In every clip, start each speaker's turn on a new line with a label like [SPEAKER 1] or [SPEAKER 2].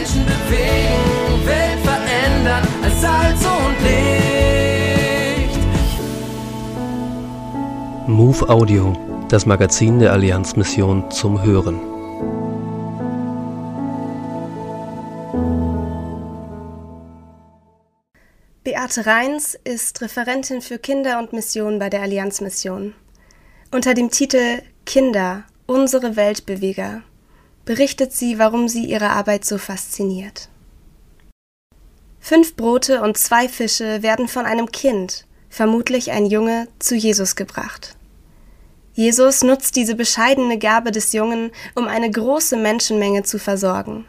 [SPEAKER 1] Menschen bewegen, Welt verändern als Salz und Licht.
[SPEAKER 2] Move Audio, das Magazin der Allianzmission zum Hören.
[SPEAKER 3] Beate Reins ist Referentin für Kinder und Mission bei der Allianzmission. Unter dem Titel Kinder, unsere Weltbeweger berichtet sie, warum sie ihre Arbeit so fasziniert. Fünf Brote und zwei Fische werden von einem Kind, vermutlich ein Junge, zu Jesus gebracht. Jesus nutzt diese bescheidene Gabe des Jungen, um eine große Menschenmenge zu versorgen.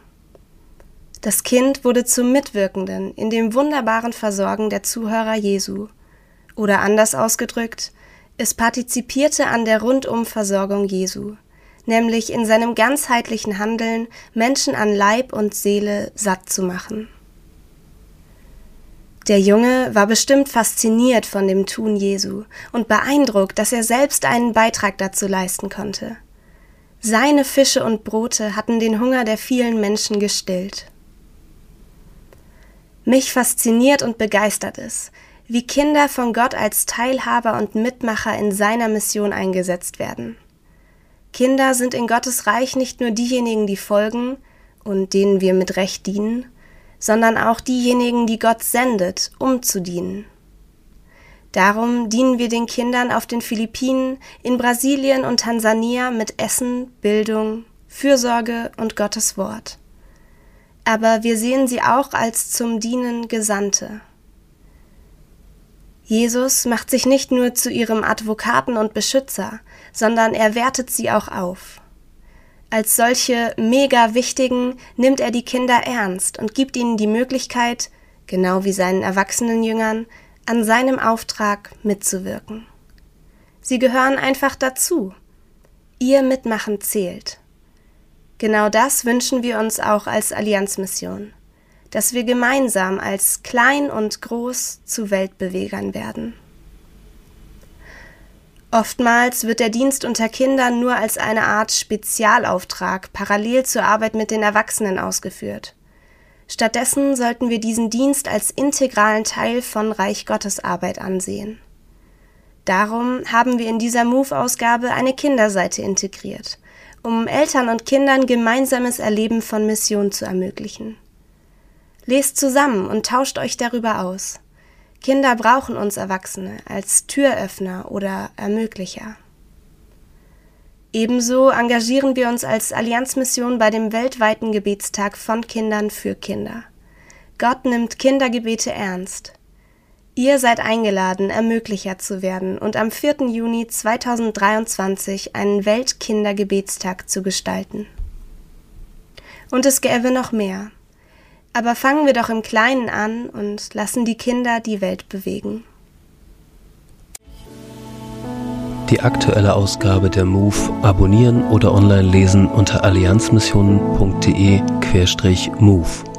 [SPEAKER 3] Das Kind wurde zum Mitwirkenden in dem wunderbaren Versorgen der Zuhörer Jesu. Oder anders ausgedrückt, es partizipierte an der Rundumversorgung Jesu, nämlich in seinem ganzheitlichen Handeln Menschen an Leib und Seele satt zu machen. Der Junge war bestimmt fasziniert von dem Tun Jesu und beeindruckt, dass er selbst einen Beitrag dazu leisten konnte. Seine Fische und Brote hatten den Hunger der vielen Menschen gestillt. Mich fasziniert und begeistert es, wie Kinder von Gott als Teilhaber und Mitmacher in seiner Mission eingesetzt werden. Kinder sind in Gottes Reich nicht nur diejenigen, die folgen und denen wir mit Recht dienen, sondern auch diejenigen, die Gott sendet, um zu dienen. Darum dienen wir den Kindern auf den Philippinen, in Brasilien und Tansania mit Essen, Bildung, Fürsorge und Gottes Wort aber wir sehen sie auch als zum Dienen Gesandte. Jesus macht sich nicht nur zu ihrem Advokaten und Beschützer, sondern er wertet sie auch auf. Als solche mega wichtigen nimmt er die Kinder ernst und gibt ihnen die Möglichkeit, genau wie seinen erwachsenen Jüngern, an seinem Auftrag mitzuwirken. Sie gehören einfach dazu. Ihr Mitmachen zählt. Genau das wünschen wir uns auch als Allianzmission, dass wir gemeinsam als klein und groß zu Weltbewegern werden. Oftmals wird der Dienst unter Kindern nur als eine Art Spezialauftrag parallel zur Arbeit mit den Erwachsenen ausgeführt. Stattdessen sollten wir diesen Dienst als integralen Teil von Reich Gottes Arbeit ansehen. Darum haben wir in dieser Move-Ausgabe eine Kinderseite integriert um Eltern und Kindern gemeinsames Erleben von Mission zu ermöglichen. Lest zusammen und tauscht euch darüber aus. Kinder brauchen uns Erwachsene als Türöffner oder Ermöglicher. Ebenso engagieren wir uns als Allianzmission bei dem weltweiten Gebetstag von Kindern für Kinder. Gott nimmt Kindergebete ernst. Ihr seid eingeladen, Ermöglicher zu werden und am 4. Juni 2023 einen Weltkindergebetstag zu gestalten. Und es gäbe noch mehr. Aber fangen wir doch im Kleinen an und lassen die Kinder die Welt bewegen.
[SPEAKER 2] Die aktuelle Ausgabe der MOVE abonnieren oder online lesen unter allianzmissionen.de-MOVE.